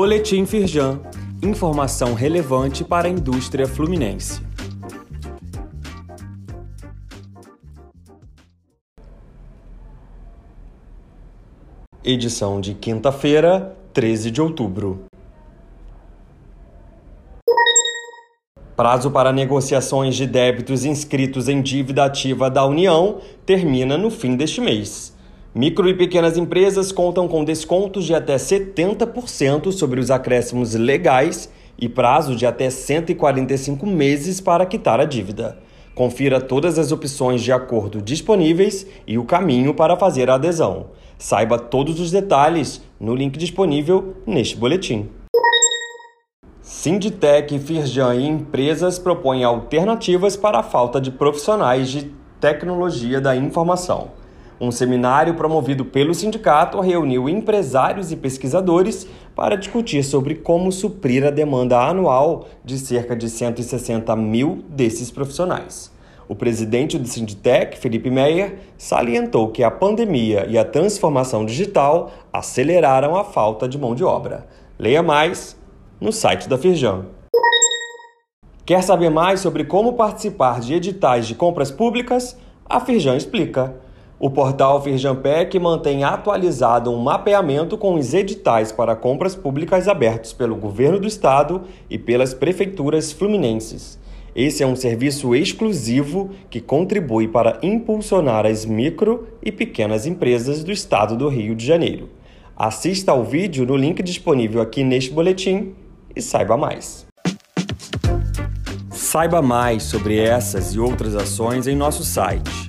Boletim Firjan. Informação relevante para a indústria fluminense. Edição de quinta-feira, 13 de outubro. Prazo para negociações de débitos inscritos em dívida ativa da União termina no fim deste mês. Micro e pequenas empresas contam com descontos de até 70% sobre os acréscimos legais e prazo de até 145 meses para quitar a dívida. Confira todas as opções de acordo disponíveis e o caminho para fazer a adesão. Saiba todos os detalhes no link disponível neste boletim. Sinditec, Firjan e empresas propõem alternativas para a falta de profissionais de tecnologia da informação. Um seminário promovido pelo sindicato reuniu empresários e pesquisadores para discutir sobre como suprir a demanda anual de cerca de 160 mil desses profissionais. O presidente do Sinditec, Felipe Meyer, salientou que a pandemia e a transformação digital aceleraram a falta de mão de obra. Leia mais no site da Firjan. Quer saber mais sobre como participar de editais de compras públicas? A Firjan explica. O portal Firjanpec mantém atualizado um mapeamento com os editais para compras públicas abertos pelo governo do estado e pelas prefeituras fluminenses. Esse é um serviço exclusivo que contribui para impulsionar as micro e pequenas empresas do estado do Rio de Janeiro. Assista ao vídeo no link disponível aqui neste boletim e saiba mais. Saiba mais sobre essas e outras ações em nosso site